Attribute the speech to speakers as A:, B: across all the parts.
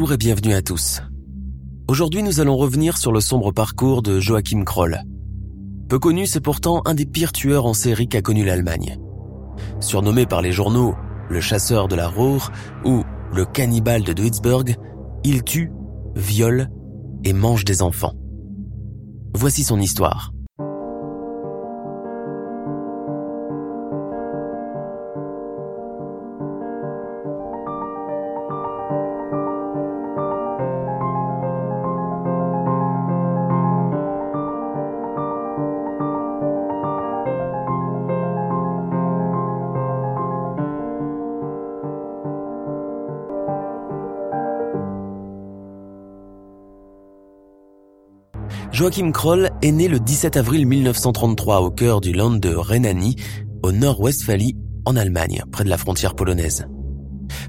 A: Bonjour et bienvenue à tous. Aujourd'hui, nous allons revenir sur le sombre parcours de Joachim Kroll. Peu connu, c'est pourtant un des pires tueurs en série qu'a connu l'Allemagne. Surnommé par les journaux le chasseur de la Ruhr ou le cannibale de Duisburg, il tue, viole et mange des enfants. Voici son histoire. Joachim Kroll est né le 17 avril 1933 au cœur du land de Rhénanie, au nord-Westphalie, en Allemagne, près de la frontière polonaise.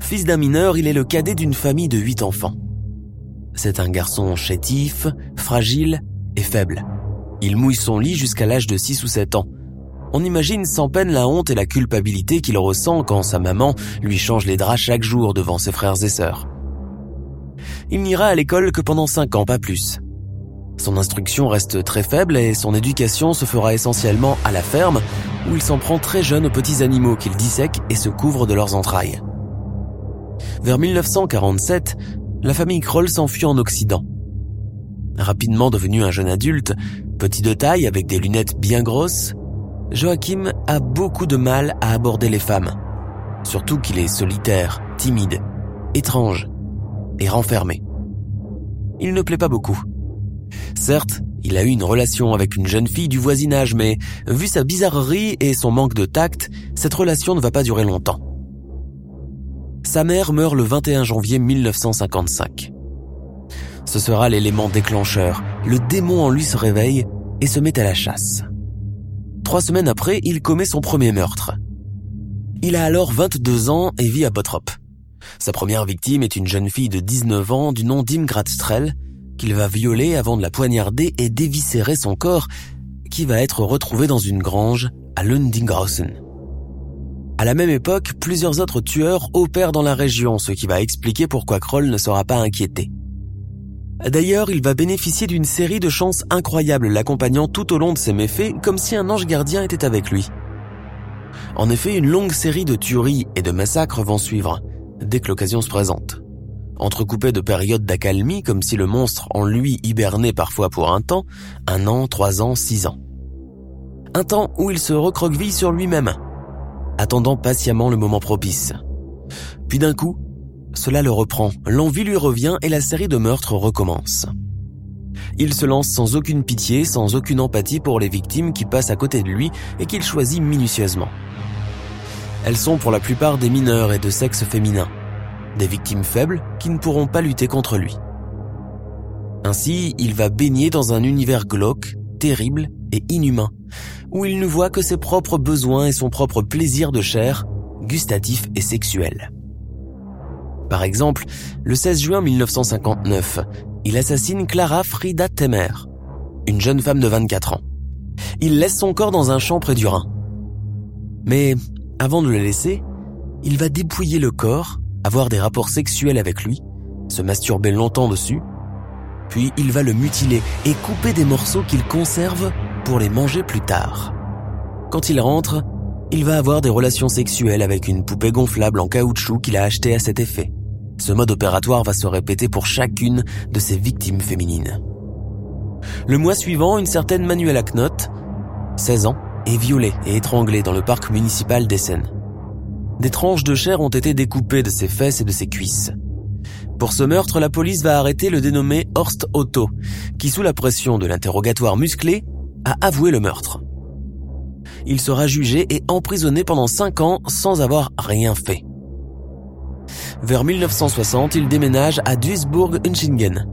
A: Fils d'un mineur, il est le cadet d'une famille de huit enfants. C'est un garçon chétif, fragile et faible. Il mouille son lit jusqu'à l'âge de 6 ou 7 ans. On imagine sans peine la honte et la culpabilité qu'il ressent quand sa maman lui change les draps chaque jour devant ses frères et sœurs. Il n'ira à l'école que pendant 5 ans, pas plus. Son instruction reste très faible et son éducation se fera essentiellement à la ferme, où il s'en prend très jeune aux petits animaux qu'il dissèque et se couvre de leurs entrailles. Vers 1947, la famille Kroll s'enfuit en Occident. Rapidement devenu un jeune adulte, petit de taille avec des lunettes bien grosses, Joachim a beaucoup de mal à aborder les femmes. Surtout qu'il est solitaire, timide, étrange et renfermé. Il ne plaît pas beaucoup. Certes, il a eu une relation avec une jeune fille du voisinage, mais vu sa bizarrerie et son manque de tact, cette relation ne va pas durer longtemps. Sa mère meurt le 21 janvier 1955. Ce sera l'élément déclencheur. Le démon en lui se réveille et se met à la chasse. Trois semaines après, il commet son premier meurtre. Il a alors 22 ans et vit à Bottrop. Sa première victime est une jeune fille de 19 ans du nom d'Imgrat Strell, qu'il va violer avant de la poignarder et déviscérer son corps, qui va être retrouvé dans une grange à Lundinghausen. À la même époque, plusieurs autres tueurs opèrent dans la région, ce qui va expliquer pourquoi Kroll ne sera pas inquiété. D'ailleurs, il va bénéficier d'une série de chances incroyables l'accompagnant tout au long de ses méfaits, comme si un ange gardien était avec lui. En effet, une longue série de tueries et de massacres vont suivre, dès que l'occasion se présente entrecoupé de périodes d'accalmie comme si le monstre en lui hibernait parfois pour un temps, un an, trois ans, six ans. Un temps où il se recroqueville sur lui-même, attendant patiemment le moment propice. Puis d'un coup, cela le reprend, l'envie lui revient et la série de meurtres recommence. Il se lance sans aucune pitié, sans aucune empathie pour les victimes qui passent à côté de lui et qu'il choisit minutieusement. Elles sont pour la plupart des mineurs et de sexe féminin des victimes faibles qui ne pourront pas lutter contre lui. Ainsi, il va baigner dans un univers glauque, terrible et inhumain, où il ne voit que ses propres besoins et son propre plaisir de chair, gustatif et sexuel. Par exemple, le 16 juin 1959, il assassine Clara Frida Temer, une jeune femme de 24 ans. Il laisse son corps dans un champ près du Rhin. Mais avant de le laisser, il va dépouiller le corps avoir des rapports sexuels avec lui, se masturber longtemps dessus, puis il va le mutiler et couper des morceaux qu'il conserve pour les manger plus tard. Quand il rentre, il va avoir des relations sexuelles avec une poupée gonflable en caoutchouc qu'il a achetée à cet effet. Ce mode opératoire va se répéter pour chacune de ses victimes féminines. Le mois suivant, une certaine Manuela Knott, 16 ans, est violée et étranglée dans le parc municipal d'Essen. Des tranches de chair ont été découpées de ses fesses et de ses cuisses. Pour ce meurtre, la police va arrêter le dénommé Horst Otto, qui sous la pression de l'interrogatoire musclé, a avoué le meurtre. Il sera jugé et emprisonné pendant 5 ans sans avoir rien fait. Vers 1960, il déménage à Duisburg-Unschingen,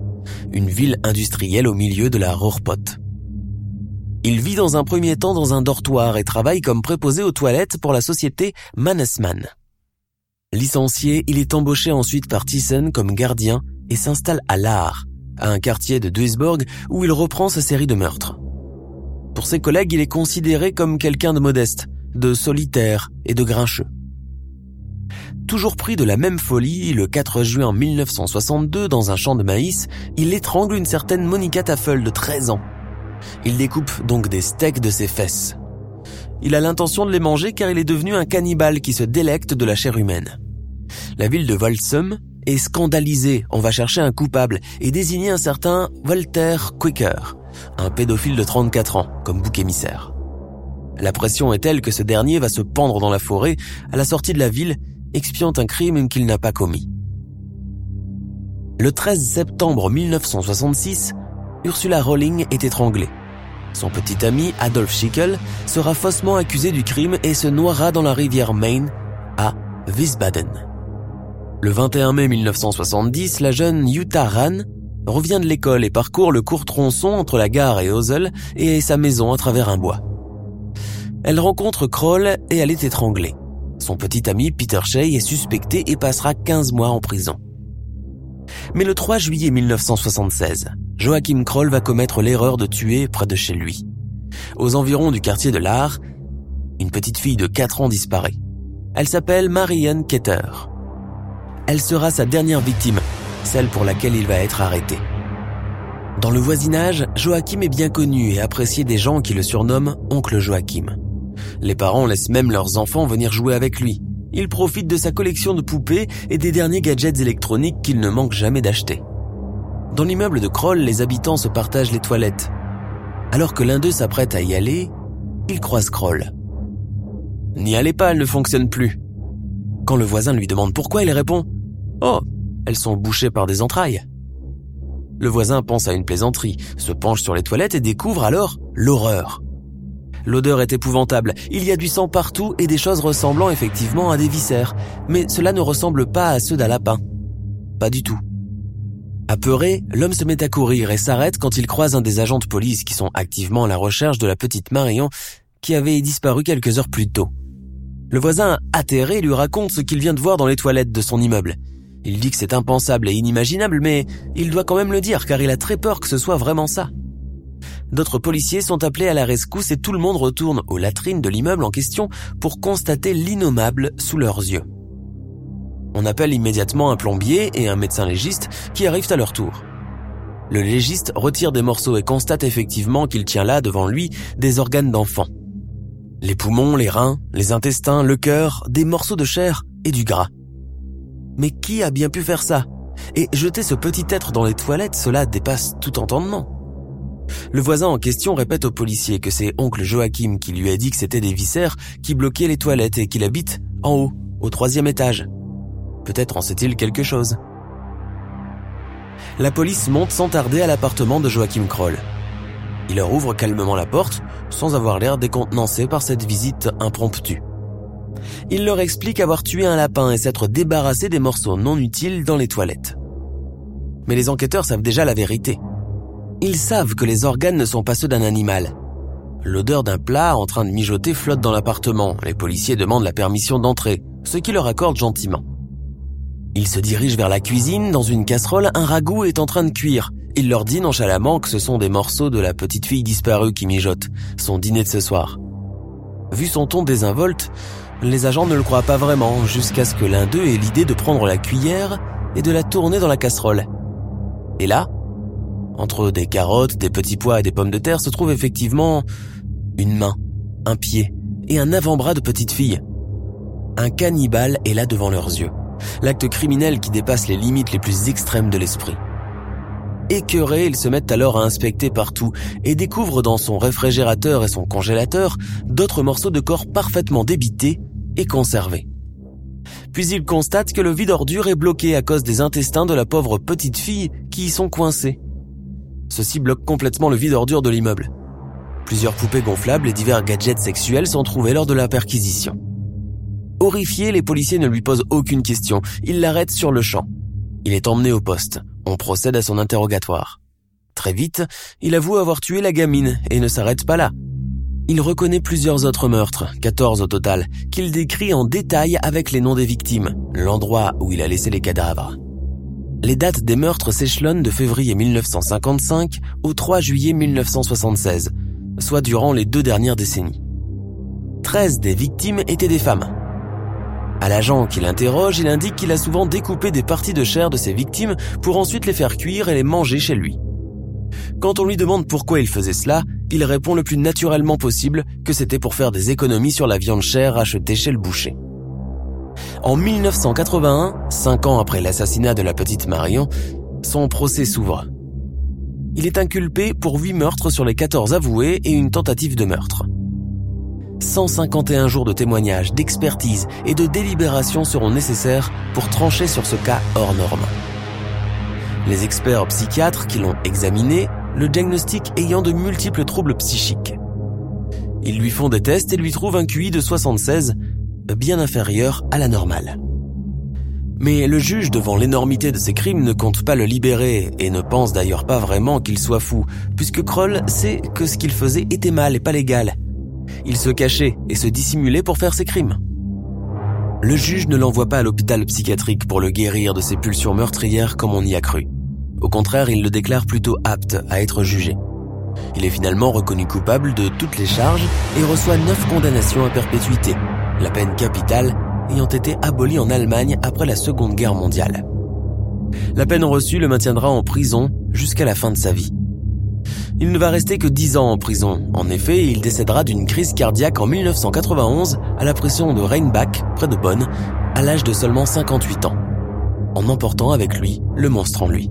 A: une ville industrielle au milieu de la Ruhrpott. Il vit dans un premier temps dans un dortoir et travaille comme préposé aux toilettes pour la société Mannesmann. Licencié, il est embauché ensuite par Thyssen comme gardien et s'installe à Lahr, à un quartier de Duisburg où il reprend sa série de meurtres. Pour ses collègues, il est considéré comme quelqu'un de modeste, de solitaire et de grincheux. Toujours pris de la même folie, le 4 juin 1962, dans un champ de maïs, il étrangle une certaine Monica Taffel de 13 ans. Il découpe donc des steaks de ses fesses. Il a l'intention de les manger car il est devenu un cannibale qui se délecte de la chair humaine. La ville de Volsum est scandalisée, on va chercher un coupable et désigner un certain Walter Quicker, un pédophile de 34 ans, comme bouc émissaire. La pression est telle que ce dernier va se pendre dans la forêt à la sortie de la ville, expiant un crime qu'il n'a pas commis. Le 13 septembre 1966, Ursula Rolling est étranglée. Son petit ami Adolf Schickel sera faussement accusé du crime et se noiera dans la rivière Main à Wiesbaden. Le 21 mai 1970, la jeune Jutta Rahn revient de l'école et parcourt le court tronçon entre la gare et Hosel et sa maison à travers un bois. Elle rencontre Kroll et elle est étranglée. Son petit ami Peter Shea est suspecté et passera 15 mois en prison. Mais le 3 juillet 1976, Joachim Kroll va commettre l'erreur de tuer près de chez lui. Aux environs du quartier de l'Art, une petite fille de 4 ans disparaît. Elle s'appelle Marianne Ketter. Elle sera sa dernière victime celle pour laquelle il va être arrêté. Dans le voisinage, Joachim est bien connu et apprécié des gens qui le surnomment Oncle Joachim. Les parents laissent même leurs enfants venir jouer avec lui. Il profite de sa collection de poupées et des derniers gadgets électroniques qu'il ne manque jamais d'acheter. Dans l'immeuble de Kroll, les habitants se partagent les toilettes. Alors que l'un d'eux s'apprête à y aller, il croise Kroll. N'y allez pas, elle ne fonctionne plus. Quand le voisin lui demande pourquoi, il répond ⁇ Oh, elles sont bouchées par des entrailles. Le voisin pense à une plaisanterie, se penche sur les toilettes et découvre alors l'horreur. L'odeur est épouvantable, il y a du sang partout et des choses ressemblant effectivement à des viscères, mais cela ne ressemble pas à ceux d'un lapin. Pas du tout. Apeuré, l'homme se met à courir et s'arrête quand il croise un des agents de police qui sont activement à la recherche de la petite Marion qui avait disparu quelques heures plus tôt. Le voisin, atterré, lui raconte ce qu'il vient de voir dans les toilettes de son immeuble. Il dit que c'est impensable et inimaginable, mais il doit quand même le dire car il a très peur que ce soit vraiment ça. D'autres policiers sont appelés à la rescousse et tout le monde retourne aux latrines de l'immeuble en question pour constater l'innommable sous leurs yeux. On appelle immédiatement un plombier et un médecin légiste qui arrivent à leur tour. Le légiste retire des morceaux et constate effectivement qu'il tient là devant lui des organes d'enfant. Les poumons, les reins, les intestins, le cœur, des morceaux de chair et du gras. Mais qui a bien pu faire ça? Et jeter ce petit être dans les toilettes, cela dépasse tout entendement. Le voisin en question répète au policier que c'est oncle Joachim qui lui a dit que c'était des viscères qui bloquaient les toilettes et qu'il habite en haut, au troisième étage. Peut-être en sait-il quelque chose. La police monte sans tarder à l'appartement de Joachim Kroll. Il leur ouvre calmement la porte, sans avoir l'air décontenancé par cette visite impromptue. Il leur explique avoir tué un lapin et s'être débarrassé des morceaux non utiles dans les toilettes. Mais les enquêteurs savent déjà la vérité. Ils savent que les organes ne sont pas ceux d'un animal. L'odeur d'un plat en train de mijoter flotte dans l'appartement. Les policiers demandent la permission d'entrer, ce qui leur accorde gentiment. Ils se dirigent vers la cuisine, dans une casserole, un ragoût est en train de cuire. Il leur dit nonchalamment que ce sont des morceaux de la petite fille disparue qui mijotent, son dîner de ce soir. Vu son ton désinvolte, les agents ne le croient pas vraiment jusqu'à ce que l'un d'eux ait l'idée de prendre la cuillère et de la tourner dans la casserole. Et là, entre des carottes, des petits pois et des pommes de terre se trouve effectivement une main, un pied et un avant-bras de petite fille. Un cannibale est là devant leurs yeux. L'acte criminel qui dépasse les limites les plus extrêmes de l'esprit. Écœurés, ils se mettent alors à inspecter partout et découvrent dans son réfrigérateur et son congélateur d'autres morceaux de corps parfaitement débités et conservé. Puis il constate que le vide ordure est bloqué à cause des intestins de la pauvre petite fille qui y sont coincés. Ceci bloque complètement le vide ordure de l'immeuble. Plusieurs poupées gonflables et divers gadgets sexuels sont trouvés lors de la perquisition. Horrifiés, les policiers ne lui posent aucune question. Ils l'arrêtent sur le champ. Il est emmené au poste. On procède à son interrogatoire. Très vite, il avoue avoir tué la gamine et ne s'arrête pas là. Il reconnaît plusieurs autres meurtres, 14 au total, qu'il décrit en détail avec les noms des victimes, l'endroit où il a laissé les cadavres. Les dates des meurtres s'échelonnent de février 1955 au 3 juillet 1976, soit durant les deux dernières décennies. 13 des victimes étaient des femmes. À l'agent qui l'interroge, il indique qu'il a souvent découpé des parties de chair de ses victimes pour ensuite les faire cuire et les manger chez lui. Quand on lui demande pourquoi il faisait cela, il répond le plus naturellement possible que c'était pour faire des économies sur la viande chère achetée chez le boucher. En 1981, cinq ans après l'assassinat de la petite Marion, son procès s'ouvre. Il est inculpé pour huit meurtres sur les 14 avoués et une tentative de meurtre. 151 jours de témoignages, d'expertise et de délibération seront nécessaires pour trancher sur ce cas hors norme. Les experts psychiatres qui l'ont examiné le diagnostic ayant de multiples troubles psychiques. Ils lui font des tests et lui trouvent un QI de 76, bien inférieur à la normale. Mais le juge, devant l'énormité de ses crimes, ne compte pas le libérer et ne pense d'ailleurs pas vraiment qu'il soit fou, puisque Kroll sait que ce qu'il faisait était mal et pas légal. Il se cachait et se dissimulait pour faire ses crimes. Le juge ne l'envoie pas à l'hôpital psychiatrique pour le guérir de ses pulsions meurtrières comme on y a cru. Au contraire, il le déclare plutôt apte à être jugé. Il est finalement reconnu coupable de toutes les charges et reçoit neuf condamnations à perpétuité, la peine capitale ayant été abolie en Allemagne après la Seconde Guerre mondiale. La peine reçue le maintiendra en prison jusqu'à la fin de sa vie. Il ne va rester que dix ans en prison. En effet, il décédera d'une crise cardiaque en 1991 à la pression de Rheinbach, près de Bonn, à l'âge de seulement 58 ans, en emportant avec lui le monstre en lui.